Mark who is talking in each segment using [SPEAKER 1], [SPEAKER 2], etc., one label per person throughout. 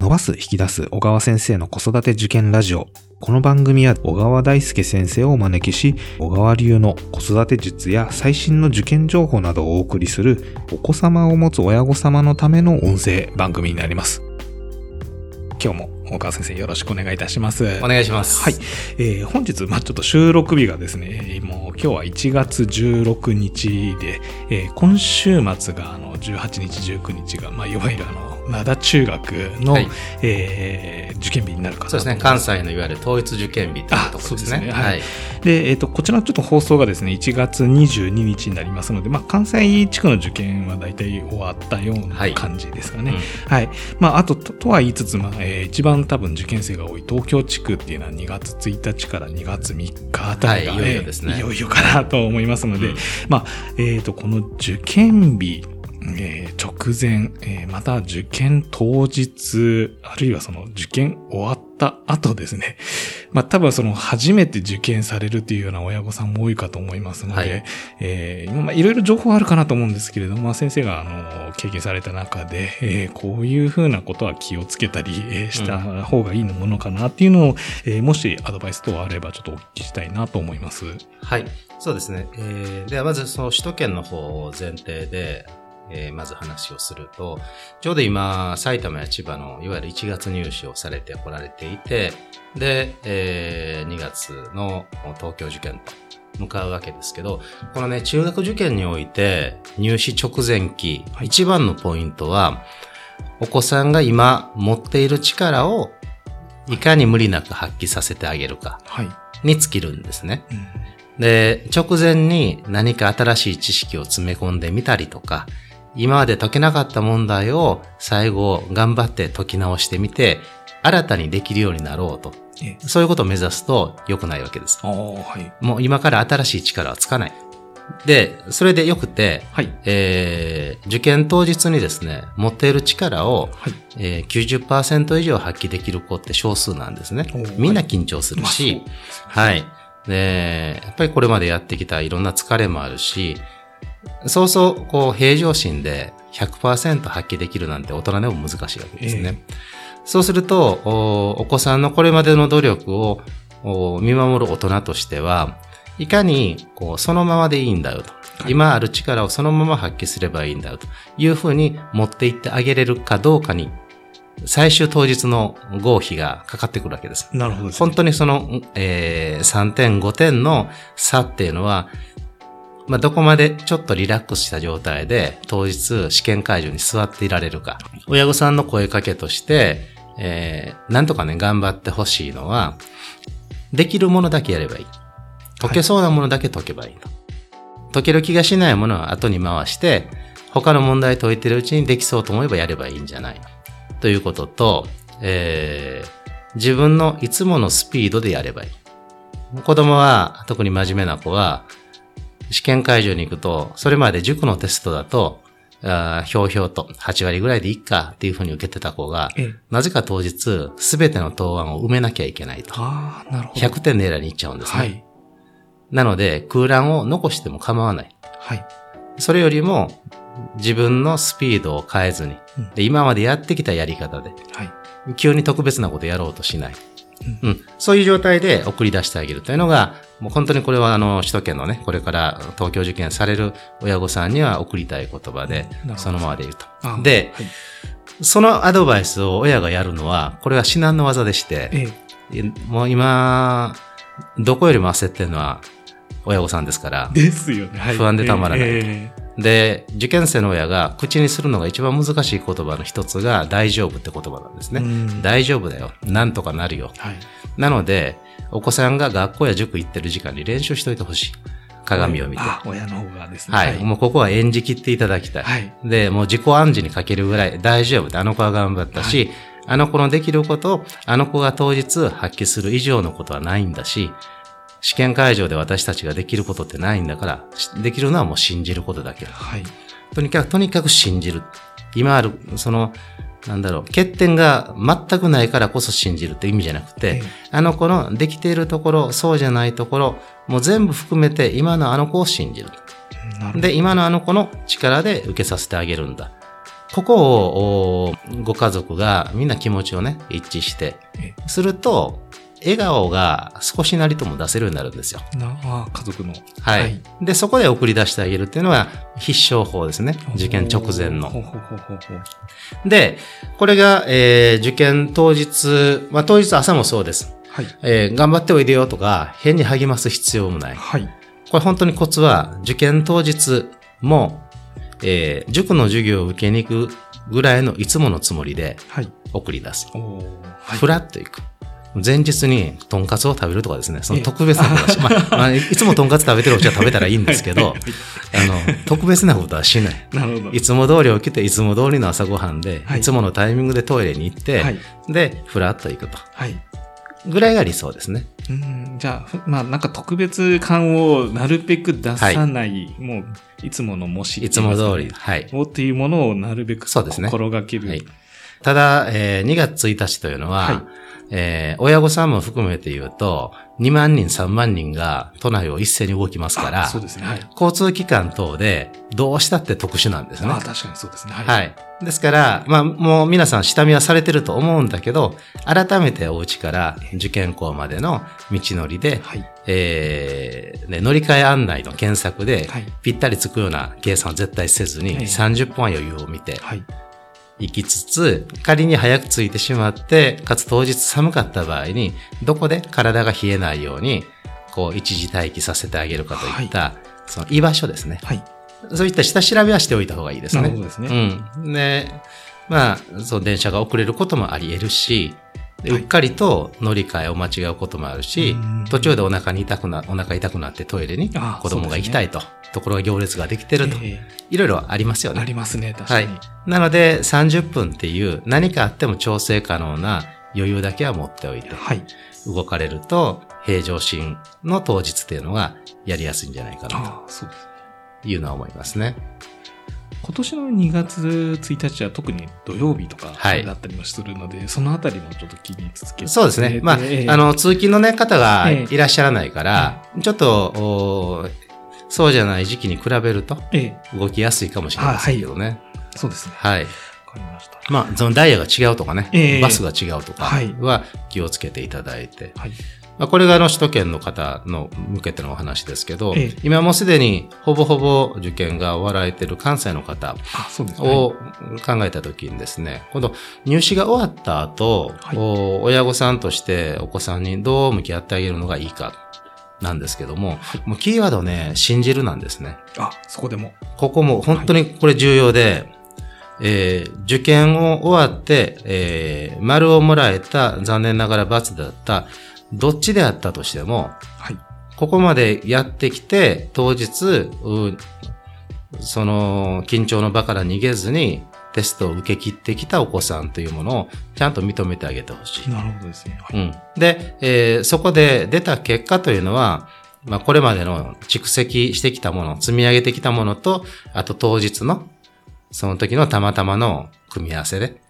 [SPEAKER 1] 伸ばす引き出す小川先生の子育て受験ラジオ。この番組は小川大輔先生をお招きし、小川流の子育て術や最新の受験情報などをお送りするお子様を持つ親御様のための音声番組になります。今日も小川先生よろしくお願いいたします。
[SPEAKER 2] お願いします。
[SPEAKER 1] はい。えー本日、まあちょっと収録日がですね、もう今日は1月16日で、えー今週末があの18日、19日が、まあいわゆるあの、灘中学の、
[SPEAKER 2] はい
[SPEAKER 1] えー受験日になるかなと
[SPEAKER 2] そうですね。関西のいわゆる統一受験日というところですね。
[SPEAKER 1] ねはい
[SPEAKER 2] はい。
[SPEAKER 1] で、えっ、と、こちらのちょっと放送がですね、1月22日になりますので、まあ、関西地区の受験は大体終わったような
[SPEAKER 2] はい
[SPEAKER 1] 感じですかね。
[SPEAKER 2] うん
[SPEAKER 1] はい。まあ、あと、ととは言いつつ、まあ、えー一番多分受験生が多い東京地区っていうのは2月1日から2月3日あたりが、
[SPEAKER 2] はいいよいよですね
[SPEAKER 1] えーいよいよかなと思いますので、
[SPEAKER 2] うん
[SPEAKER 1] まあ、えっ、と、この受験日、えー直前、えーまた受験当日、あるいはその受験終わった後ですね。まあ多分その初めて受験されるっていうような親御さんも多いかと思いますので、
[SPEAKER 2] はい
[SPEAKER 1] えー今まあいろいろ情報あるかなと思うんですけれども、まあ先生があの経験された中で、えーこういうふうなことは気をつけたり、えーした方がいいものかなっていうのを、えーもしアドバイス等あればちょっとお聞きしたいなと思います。
[SPEAKER 2] はい。そうですね。えーではまずその首都圏の方を前提で、えーまず話をすると、ちょうど今、埼玉や千葉のいわゆる1月入試をされてこられていて、で、え2月の東京受験と向かうわけですけど、このね、中学受験において入試直前期、
[SPEAKER 1] はい
[SPEAKER 2] 一番のポイントは、お子さんが今持っている力をいかに無理なく発揮させてあげるか
[SPEAKER 1] はい。
[SPEAKER 2] に尽きるんですね。
[SPEAKER 1] うん
[SPEAKER 2] で、直前に何か新しい知識を詰め込んでみたりとか、今まで解けなかった問題を最後頑張って解き直してみて、新たにできるようになろうと。
[SPEAKER 1] えー
[SPEAKER 2] そういうことを目指すと良くないわけです。
[SPEAKER 1] はい。
[SPEAKER 2] もう今から新しい力はつかない。で、それで良くて、
[SPEAKER 1] はい。
[SPEAKER 2] えー受験当日にですね、持っている力を、
[SPEAKER 1] はい。
[SPEAKER 2] えー90%以上発揮できる子って少数なんですね。みんな緊張するし、はい。で、やっぱりこれまでやってきたいろんな疲れもあるし、そうそう、こう、平常心で100%発揮できるなんて大人でも難しいわけですね。そうするとお、お子さんのこれまでの努力をお見守る大人としては、いかに、こう、そのままでいいんだよと。
[SPEAKER 1] はい
[SPEAKER 2] 今ある力をそのまま発揮すればいいんだよというふうに持っていってあげれるかどうかに、最終当日の合否がかかってくるわけです。
[SPEAKER 1] なるほどね。
[SPEAKER 2] 本当にその、えー3点、5点の差っていうのは、まあ、どこまでちょっとリラックスした状態で当日試験会場に座っていられるか。親御さんの声かけとして、えーなんとかね、頑張ってほしいのは、できるものだけやればいい。解けそうなものだけ解けばいいと。解ける気がしないものは後に回して、他の問題解いてるうちにできそうと思えばやればいいんじゃないということと、えー自分のいつものスピードでやればいい。子供は、特に真面目な子は、試験会場に行くと、それまで塾のテストだと、あーひょうひょうと8割ぐらいでいいかっていうふうに受けてた子が、
[SPEAKER 1] ええ
[SPEAKER 2] なぜか当日、すべての答案を埋めなきゃいけないと。
[SPEAKER 1] ああ、なるほど。
[SPEAKER 2] 100点狙いに行っちゃうんですね。
[SPEAKER 1] はい。
[SPEAKER 2] なので、空欄を残しても構わない。
[SPEAKER 1] はい。
[SPEAKER 2] それよりも、自分のスピードを変えずに、
[SPEAKER 1] うん
[SPEAKER 2] で今までやってきたやり方で、
[SPEAKER 1] はい。
[SPEAKER 2] 急に特別なことやろうとしない。
[SPEAKER 1] う
[SPEAKER 2] うん。そういう状態で送り出してあげるというのが、もう本当にこれはあの、首都圏のね、これから東京受験される親御さんには送りたい言葉でそのままで言うと
[SPEAKER 1] あ。
[SPEAKER 2] で、
[SPEAKER 1] はい
[SPEAKER 2] そのアドバイスを親がやるのは、これは至難の技でして、
[SPEAKER 1] ええ
[SPEAKER 2] もう今、どこよりも焦ってるのは親御さんですから、
[SPEAKER 1] ですよね。はい
[SPEAKER 2] 不安でたまらない
[SPEAKER 1] え
[SPEAKER 2] で、受験生の親が口にするのが一番難しい言葉の一つが大丈夫って言葉なんですね。
[SPEAKER 1] うん
[SPEAKER 2] 大丈夫だよ。なんとかなるよ。
[SPEAKER 1] えはい。
[SPEAKER 2] なので、お子さんが学校や塾行ってる時間に練習しといてほしい。鏡を見て。
[SPEAKER 1] あ、親の方がですね。
[SPEAKER 2] はい。もうここは演じ切っていただきたい。
[SPEAKER 1] はい。
[SPEAKER 2] で、もう自己暗示にかけるぐらい大丈夫ってあの子は頑張ったし、あの子のできることをあの子が当日発揮する以上のことはないんだし、試験会場で私たちができることってないんだから、しできるのはもう信じることだけだ。
[SPEAKER 1] はい。
[SPEAKER 2] とにかく、とにかく信じる。今ある、その、なんだろう、欠点が全くないからこそ信じるって意味じゃなくて、
[SPEAKER 1] ええ
[SPEAKER 2] あの子のできているところ、そうじゃないところ、もう全部含めて今のあの子を信じる。
[SPEAKER 1] なるほど。
[SPEAKER 2] で、今のあの子の力で受けさせてあげるんだ。ここをおご家族がみんな気持ちをね、一致して、
[SPEAKER 1] え
[SPEAKER 2] すると、笑顔が少しなりとも出せるようになるんですよ。
[SPEAKER 1] なあ家族の。
[SPEAKER 2] はい。
[SPEAKER 1] はい
[SPEAKER 2] で、そこで送り出してあげるっていうのが必勝法ですね。受験直前の。
[SPEAKER 1] ほうほうほうほ
[SPEAKER 2] で、これが、えー受験当日、まあ当日朝もそうです。
[SPEAKER 1] はい。
[SPEAKER 2] えー頑張っておいでよとか、変に励ます必要もない。
[SPEAKER 1] はい。
[SPEAKER 2] これ本当にコツは、受験当日も、えー塾の授業を受けに行くぐらいのいつものつもりで
[SPEAKER 1] はい。
[SPEAKER 2] 送り出す。
[SPEAKER 1] はい
[SPEAKER 2] ふらっと行く。前日にとんかつを食べるとかですね、その
[SPEAKER 1] ええ
[SPEAKER 2] 特別なことはし、まあ、まあ、いつもとんかつ食べてるうちは食べたらいいんですけど、あの、特別なことはしない。
[SPEAKER 1] なるほど。
[SPEAKER 2] いつも通り起きて、いつも通りの朝ごはんで、
[SPEAKER 1] はい
[SPEAKER 2] い、つものタイミングでトイレに行って、
[SPEAKER 1] はい。
[SPEAKER 2] で、ふらっと行くと。
[SPEAKER 1] はい。
[SPEAKER 2] ぐらいが理想ですね。
[SPEAKER 1] うんじゃあ、ふまあなんか特別感をなるべく出さない、もういつもの模試
[SPEAKER 2] いつも通り。
[SPEAKER 1] り。
[SPEAKER 2] はい。
[SPEAKER 1] をっていうものをなるべく
[SPEAKER 2] そうですね
[SPEAKER 1] 心がける。
[SPEAKER 2] はいただ、えー2月1日というのは、
[SPEAKER 1] はい
[SPEAKER 2] えー親御さんも含めて言うと、2万人、3万人が都内を一斉に動きますから、
[SPEAKER 1] あそうですね。はい。
[SPEAKER 2] 交通機関等でどうしたって特殊なんですね。
[SPEAKER 1] あ確かにそうですね。はい。
[SPEAKER 2] はい。ですから、まあ、もう皆さん下見はされてると思うんだけど、改めてお家から受験校までの道のりで、
[SPEAKER 1] はい。
[SPEAKER 2] えーね、乗り換え案内の検索で、
[SPEAKER 1] はい。
[SPEAKER 2] ぴったりつくような計算は絶対せずに、
[SPEAKER 1] ええ
[SPEAKER 2] 30分は余裕を見て
[SPEAKER 1] はい。
[SPEAKER 2] 行きつつ、仮に早く着いてしまって、かつ当日寒かった場合に、どこで体が冷えないように、こう、一時待機させてあげるかといった、その居場所ですね。
[SPEAKER 1] はい。
[SPEAKER 2] そういった下調べはしておいた方がいいですね。
[SPEAKER 1] なるほどですね。
[SPEAKER 2] うん。で、まあ、そう、電車が遅れることもあり得るし、
[SPEAKER 1] う
[SPEAKER 2] っかりと乗り換えを間違うこともあるし
[SPEAKER 1] うん、
[SPEAKER 2] 途中でお腹に痛くな、お腹痛くなってトイレに
[SPEAKER 1] あ
[SPEAKER 2] 子供が行きたいと、ところが行列ができてると、
[SPEAKER 1] え
[SPEAKER 2] いろいろありますよね。
[SPEAKER 1] えありますね、確
[SPEAKER 2] はい
[SPEAKER 1] かに。。
[SPEAKER 2] なので、30分っていう何かあっても調整可能な余裕だけは持っておいて、
[SPEAKER 1] はい。
[SPEAKER 2] 動かれると、平常心の当日っていうのがやりやすいんじゃないかな。というのは思いますね。
[SPEAKER 1] 今年の2月1日は特に土曜日とか
[SPEAKER 2] はい
[SPEAKER 1] だったりもするので、そのあたりもちょっと気につけて。
[SPEAKER 2] そうですね。まあ、
[SPEAKER 1] ええ
[SPEAKER 2] あの、通勤のね、方が
[SPEAKER 1] ええ
[SPEAKER 2] いらっしゃらないから、ちょっと、おそうじゃない時期に比べると
[SPEAKER 1] ええ、
[SPEAKER 2] 動きやすいかもしれませんけどね。
[SPEAKER 1] そうですね。
[SPEAKER 2] はい。
[SPEAKER 1] わかりました。
[SPEAKER 2] まあ、そのダイヤが違うとかね、
[SPEAKER 1] ええ
[SPEAKER 2] バスが違うとか
[SPEAKER 1] はい
[SPEAKER 2] は気をつけていただいて。
[SPEAKER 1] はい。
[SPEAKER 2] まあ、これがあの首都圏の方の向けてのお話ですけど、
[SPEAKER 1] ええ
[SPEAKER 2] 今もうすでにほぼほぼ受験が終わられている関西の方。を考えたときにですね、今度入試が終わった後、
[SPEAKER 1] はい
[SPEAKER 2] お親御さんとしてお子さんにどう向き合ってあげるのがいいかなんですけども、もうキーワードね、信じるなんですね。
[SPEAKER 1] あ、そこでも。
[SPEAKER 2] ここも本当にこれ重要で、えー受験を終わって、えー丸をもらえた、残念ながら罰だった、どっちであったとしても、
[SPEAKER 1] はい。
[SPEAKER 2] ここまでやってきて、当日、うその緊張の場から逃げずにテストを受け切ってきたお子さんというものをちゃんと認めてあげてほしい。
[SPEAKER 1] なるほどですね。はい。
[SPEAKER 2] うん、で、えーそこで出た結果というのは、まあ、これまでの蓄積してきたもの、積み上げてきたものと、あと当日の、その時のたまたまの組み合わせで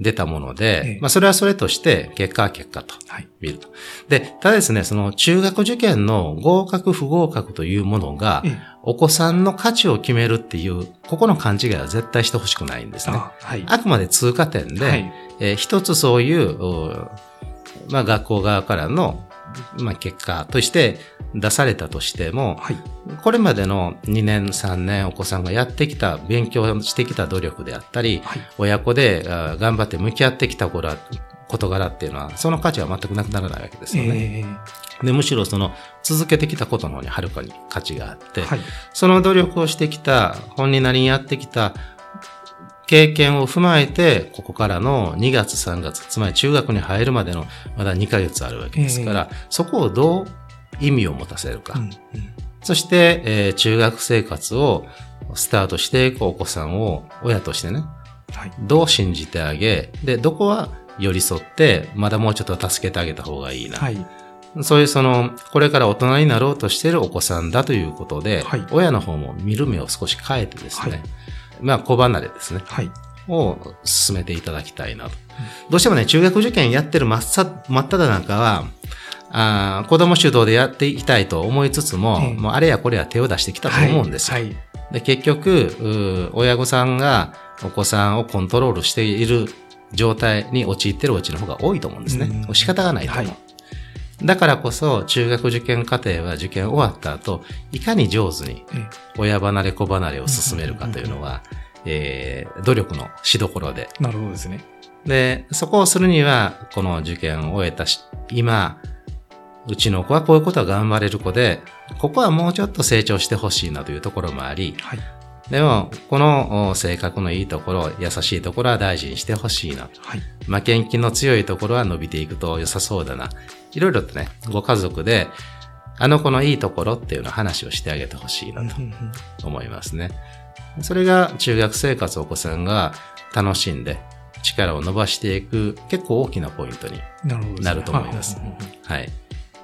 [SPEAKER 2] 出たもので、
[SPEAKER 1] ええ
[SPEAKER 2] まあ、それはそれとして、結果は結果と
[SPEAKER 1] はい。
[SPEAKER 2] 見ると。で、ただですね、その中学受験の合格不合格というものが
[SPEAKER 1] え、え
[SPEAKER 2] お子さんの価値を決めるっていう、ここの勘違いは絶対してほしくないんですね。
[SPEAKER 1] あ、はい。
[SPEAKER 2] あくまで通過点で、
[SPEAKER 1] はい。
[SPEAKER 2] えー一つそういう、おまあ、学校側からの、まあ、結果として出されたとしても、
[SPEAKER 1] はい。
[SPEAKER 2] これまでの2年、3年お子さんがやってきた、勉強してきた努力であったり、
[SPEAKER 1] はい。
[SPEAKER 2] 親子であ頑張って向き合ってきたこと事柄っていうのは、その価値は全くなくならないわけですよね。
[SPEAKER 1] え
[SPEAKER 2] でむしろその続けてきたことの方にはるかに価値があって、
[SPEAKER 1] えはい。
[SPEAKER 2] その努力をしてきた、本人なりにやってきた経験を踏まえて、ここからの2月3月、つまり中学に入るまでのまだ2ヶ月あるわけですから、そこをどう意味を持たせるか。
[SPEAKER 1] うん。うん
[SPEAKER 2] そして、えー中学生活をスタートしていくお子さんを親としてね、
[SPEAKER 1] はい。
[SPEAKER 2] どう信じてあげ、で、どこは寄り添って、まだもうちょっと助けてあげた方がいいな。
[SPEAKER 1] はい。
[SPEAKER 2] そういうその、これから大人になろうとしているお子さんだということで、
[SPEAKER 1] はい
[SPEAKER 2] 親の方も見る目を少し変えてですね、
[SPEAKER 1] はい
[SPEAKER 2] まあ、子離れですね、
[SPEAKER 1] はい。
[SPEAKER 2] を進めていただきたいなと。どうしてもね、中学受験やってる真っさ真っ只中は、あー子供主導でやっていきたいと思いつつも、
[SPEAKER 1] ええ
[SPEAKER 2] もうあれやこれや手を出してきたと思うんですよ。
[SPEAKER 1] はい。
[SPEAKER 2] で結局、親御さんがお子さんをコントロールしている状態に陥っているお家の方が多いと思うんですね。
[SPEAKER 1] うん
[SPEAKER 2] 仕方がないと思う。
[SPEAKER 1] はい
[SPEAKER 2] だからこそ、中学受験課程は受験終わった後、いかに上手に
[SPEAKER 1] え
[SPEAKER 2] 親離れ子離れを進めるかというのは、えー努力のしどころで。
[SPEAKER 1] なるほどですね。
[SPEAKER 2] で、そこをするには、この受験を終えたし、今、うちの子はこういうことは頑張れる子で、ここはもうちょっと成長してほしいなというところもあり、
[SPEAKER 1] はい。
[SPEAKER 2] でも、このお性格のいいところ、優しいところは大事にしてほしいな。
[SPEAKER 1] はい。
[SPEAKER 2] 負けん気の強いところは伸びていくと良さそうだな。いろいろとね、ご家族で、あの子のいいところっていうのを話をしてあげてほしいなと思いますね。それが中学生活お子さんが楽しんで力を伸ばしていく結構大きなポイントに。
[SPEAKER 1] なる
[SPEAKER 2] と思います
[SPEAKER 1] は
[SPEAKER 2] い。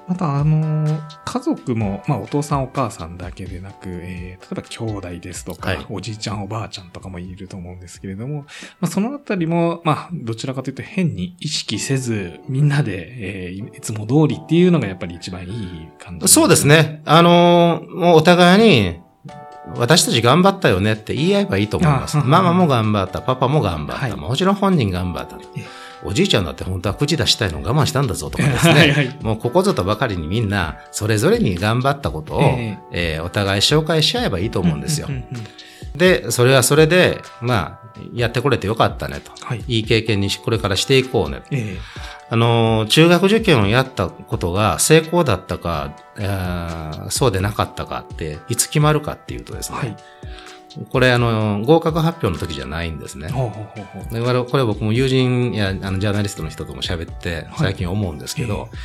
[SPEAKER 1] また、あの、家族も、まあ、お父さんお母さんだけでなく、えー、例えば兄弟ですとか、
[SPEAKER 2] はい
[SPEAKER 1] おじいちゃんおばあちゃんとかもいると思うんですけれども、まあ、そのあたりも、まあ、どちらかというと変に意識せず、みんなで、えー、いつも通りっていうのがやっぱり一番いい感じ。
[SPEAKER 2] そうです。ね。あのーもうお互いに、私たち頑張ったよねって言い合えばいいと思います。
[SPEAKER 1] あ
[SPEAKER 2] ママも頑張った、パパも頑張った。
[SPEAKER 1] はい
[SPEAKER 2] もちろん本人頑張った
[SPEAKER 1] ええ。
[SPEAKER 2] おじいちゃんだって本当は口出したいのを我慢したんだぞとかですね。
[SPEAKER 1] はいはい
[SPEAKER 2] もうここぞとばかりにみんな、それぞれに頑張ったことを、
[SPEAKER 1] え
[SPEAKER 2] えーお互い紹介し合えばいいと思うんですよ
[SPEAKER 1] う。んうんうん
[SPEAKER 2] で、それはそれで、まあ、やってこれてよかったねと。
[SPEAKER 1] はい。
[SPEAKER 2] いい経験にしこれからしていこうね。
[SPEAKER 1] え
[SPEAKER 2] あのー、中学受験をやったことが成功だったか、えーそうでなかったかって、いつ決まるかっていうとですね。
[SPEAKER 1] ーはい。
[SPEAKER 2] これ、あの、合格発表の時じゃないんですね。
[SPEAKER 1] ほうほうほうほう。
[SPEAKER 2] だからこれ僕も友人やあのジャーナリストの人とも喋って最近思うんですけど、
[SPEAKER 1] え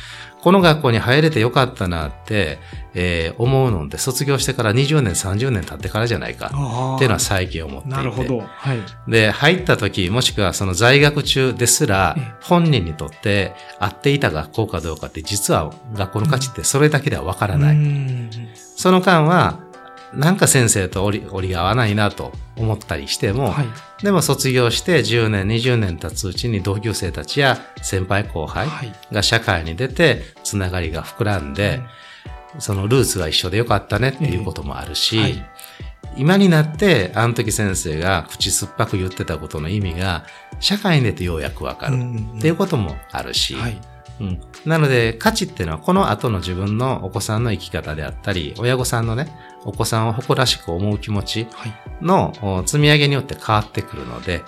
[SPEAKER 2] この学校に入れてよかったなって、えー思うのって卒業してから20年、30年経ってからじゃないかっていうのは最近思っていて。
[SPEAKER 1] なるほど。はい。
[SPEAKER 2] で、入った時、もしくはその在学中ですら
[SPEAKER 1] ええ、
[SPEAKER 2] 本人にとって合っていた学校かどうかって実は学校の価値ってそれだけではわからない。
[SPEAKER 1] うん
[SPEAKER 2] その間は、なんか先生と折り折り合わないなと思ったりしても、
[SPEAKER 1] はい。
[SPEAKER 2] でも卒業して10年、20年経つうちに同級生たちや先輩後輩
[SPEAKER 1] はい。
[SPEAKER 2] が社会に出て、つながりが膨らんで、そのルーツが一緒でよかったねっていうこともあるし、
[SPEAKER 1] はい
[SPEAKER 2] 今になって、あの時先生が口酸っぱく言ってたことの意味が、社会に出てようやくわかるっていうこともあるし、
[SPEAKER 1] はい。
[SPEAKER 2] うん、なので価値っていうのはこの後の自分のお子さんの生き方であったり、親御さんのね、お子さんを誇らしく思う気持ち
[SPEAKER 1] はい。
[SPEAKER 2] のお積み上げによって変わってくるので、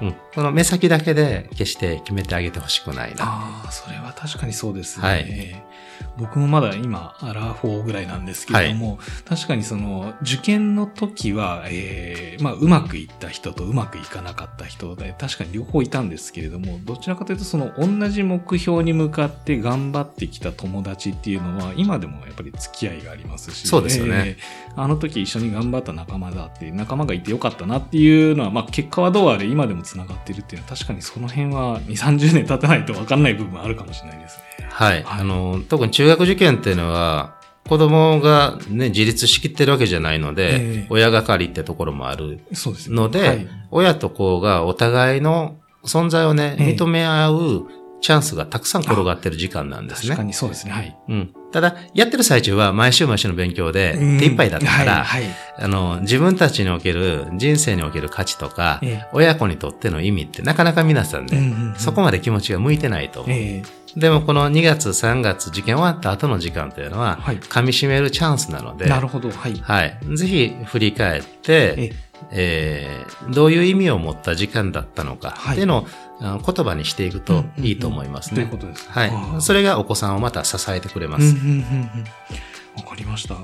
[SPEAKER 2] うん、この目先だけで決して決めてあげてほしくないな。
[SPEAKER 1] ああ、それは確かにそうですね。
[SPEAKER 2] はい
[SPEAKER 1] 僕もまだ今、アラフォーぐらいなんですけれども、確かにその、受験の時は、えー、まあ、うまくいった人とうまくいかなかった人で、確かに両方いたんですけれども、どちらかというと、その、同じ目標に向かって頑張ってきた友達っていうのは、今でもやっぱり付き合いがありますし、
[SPEAKER 2] そうですよね
[SPEAKER 1] えーあの時一緒に頑張った仲間だって、仲間がいてよかったなっていうのは、まあ、結果はどうあれ今でも繋がってるっていうのは、確かにその辺は2、30年経たないと分かんない部分あるかもしれないですね。
[SPEAKER 2] はい。
[SPEAKER 1] はい
[SPEAKER 2] あの、特に中学受験っていうのは、子供がね、自立しきってるわけじゃないので、
[SPEAKER 1] ええ
[SPEAKER 2] 親がかりってところもある
[SPEAKER 1] そうですね。
[SPEAKER 2] ので、
[SPEAKER 1] はい
[SPEAKER 2] 親と子がお互いの存在をね、
[SPEAKER 1] ええ
[SPEAKER 2] 認め合うチャンスがたくさん転がってる時間なんですね。
[SPEAKER 1] 確かにそうですね。はい。
[SPEAKER 2] うん。ただ、やってる最中は毎週毎週の勉強で手一杯だったから、
[SPEAKER 1] はい。はい
[SPEAKER 2] あの、自分たちにおける、人生における価値とか、
[SPEAKER 1] ええ
[SPEAKER 2] 親子にとっての意味ってなかなか皆さんね、
[SPEAKER 1] うんうんうん
[SPEAKER 2] そこまで気持ちが向いてないと思う。
[SPEAKER 1] え
[SPEAKER 2] でもこの2月、3月、受験終わった後の時間というのは、
[SPEAKER 1] はい
[SPEAKER 2] 噛み締めるチャンスなので、
[SPEAKER 1] えなるほど。はい。
[SPEAKER 2] はい。ぜひ振り返って、
[SPEAKER 1] え
[SPEAKER 2] えーどういう意味を持った時間だったのか、
[SPEAKER 1] はい
[SPEAKER 2] っていうのをあ言葉にしていくといいと思いますね。
[SPEAKER 1] ということです。あ
[SPEAKER 2] はい。
[SPEAKER 1] ー
[SPEAKER 2] それがお子さんをまた支えてくれます。
[SPEAKER 1] うんうんうんうんわかりました。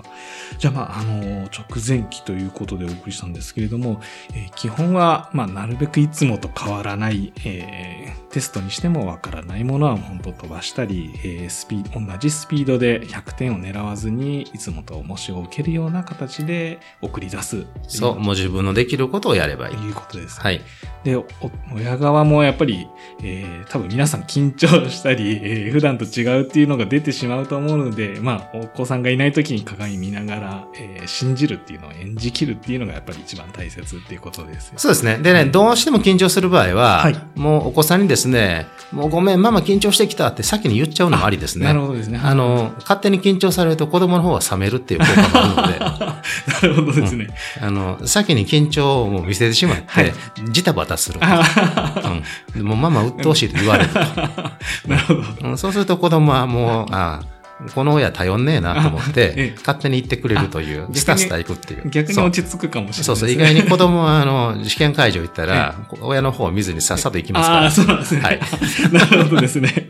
[SPEAKER 1] じゃあ、まあ、あの、直前期ということでお送りしたんですけれども、えー基本は、まあ、なるべくいつもと変わらない、えーテストにしてもわからないものは本当飛ばしたり、えースピード、同じスピードで100点を狙わずに、いつもと模試を受けるような形で送り出す。
[SPEAKER 2] そう、もう自分のできることをやればいい。
[SPEAKER 1] ということです。
[SPEAKER 2] はい。
[SPEAKER 1] で、お親側もやっぱり、えー、多分皆さん緊張したり、えー、普段と違うっていうのが出てしまうと思うので、まあ、お子さんがいない時に鏡見ながら、えー、信じるっていうのを演じきるっていうのがやっぱり一番大切っていうことですよ、
[SPEAKER 2] そうですね。でね、どうしても緊張する場合は、はい、もうお子さんにですね、もうごめん、ママ緊張してきたって先に言っちゃうのもありですね。
[SPEAKER 1] なるほどですね。
[SPEAKER 2] あの、勝手に緊張されると子供の方は冷めるっていう効果もあるので。
[SPEAKER 1] なるほどですね、
[SPEAKER 2] うん、あの、先に緊張を見せてしまって、はい、ジタバタする。うん、もうママ鬱陶しいと言われると。
[SPEAKER 1] なるほど、
[SPEAKER 2] うん。そうすると子供はもう、ああ、この親頼んねえなと思って、勝手に言ってくれるという、スタスタ行くっていう。
[SPEAKER 1] 逆に落ち着くかもしれない、ね、
[SPEAKER 2] そうそう、意外に子供は、あの、試験会場行ったら、親の方を見ずにさっさと行きますから。
[SPEAKER 1] ああ、そうですね。はい。なるほどですね。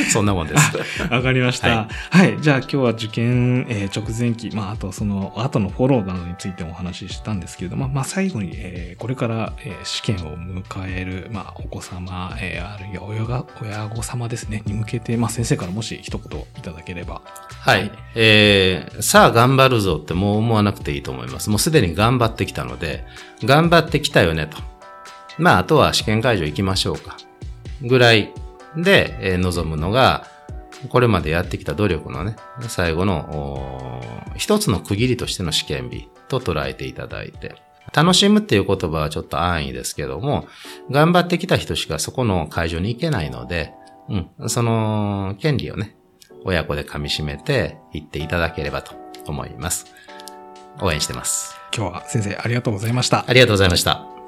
[SPEAKER 2] そんなもんです。
[SPEAKER 1] わかりました。はい、はい。じゃあ今日は受験、えー、直前期、まあ、あとその後のフォローなどについてお話ししたんですけれども、まあ、最後に、えー、これから、えー、試験を迎える、まあ、お子様、えー、あるいは親が、親御様ですね、に向けて、まあ、先生からもし一言いただければ。
[SPEAKER 2] はい。えー、さあ頑張るぞってもう思わなくていいと思います。もうすでに頑張ってきたので、頑張ってきたよねと。まあ、あとは試験会場行きましょうか。ぐらいで、えー、望むのが、これまでやってきた努力のね、最後の、一つの区切りとしての試験日と捉えていただいて、楽しむっていう言葉はちょっと安易ですけども、頑張ってきた人しかそこの会場に行けないので、うん、その権利をね、親子で噛み締めて行っていただければと思います。応援してます。
[SPEAKER 1] 今日は先生ありがとうございました。
[SPEAKER 2] ありがとうございました。